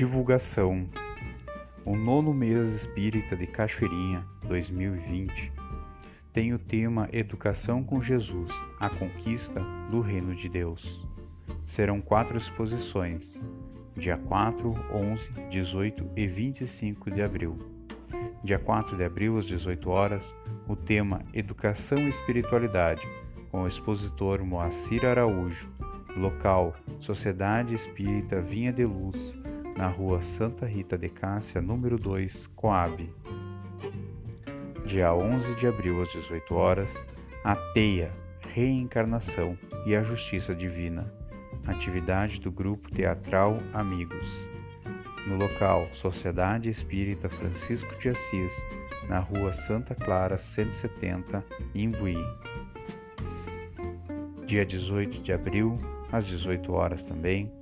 Divulgação O nono mês espírita de Cachoeirinha 2020 tem o tema Educação com Jesus A Conquista do Reino de Deus. Serão quatro exposições, dia 4, 11, 18 e 25 de abril. Dia 4 de abril, às 18 horas, o tema Educação e Espiritualidade, com o expositor Moacir Araújo, local Sociedade Espírita Vinha de Luz, na rua Santa Rita de Cássia, número 2, Coab. Dia 11 de abril, às 18 horas, a Teia, Reencarnação e a Justiça Divina, atividade do Grupo Teatral Amigos no local Sociedade Espírita Francisco de Assis, na rua Santa Clara 170, Imbuí. Dia 18 de abril, às 18 horas também,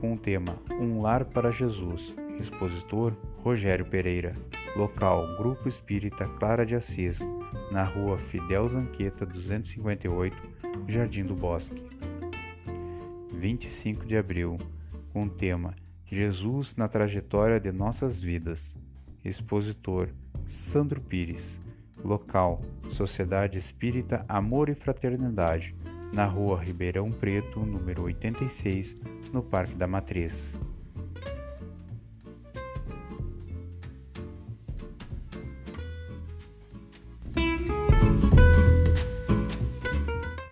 com o tema Um Lar para Jesus, expositor Rogério Pereira, local Grupo Espírita Clara de Assis, na rua Fidel Zanqueta 258, Jardim do Bosque. 25 de abril, com o tema Jesus na trajetória de nossas vidas. Expositor Sandro Pires. Local: Sociedade Espírita Amor e Fraternidade, na Rua Ribeirão Preto, número 86, no Parque da Matriz.